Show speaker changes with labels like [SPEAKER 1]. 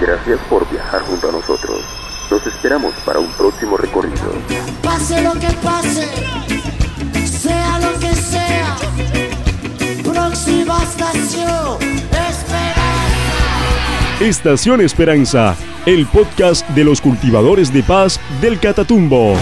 [SPEAKER 1] Gracias por viajar junto a nosotros. Nos esperamos para un próximo recorrido.
[SPEAKER 2] Pase lo que pase, sea lo que sea. Próxima estación, Esperanza.
[SPEAKER 3] Estación Esperanza, el podcast de los cultivadores de paz del Catatumbo.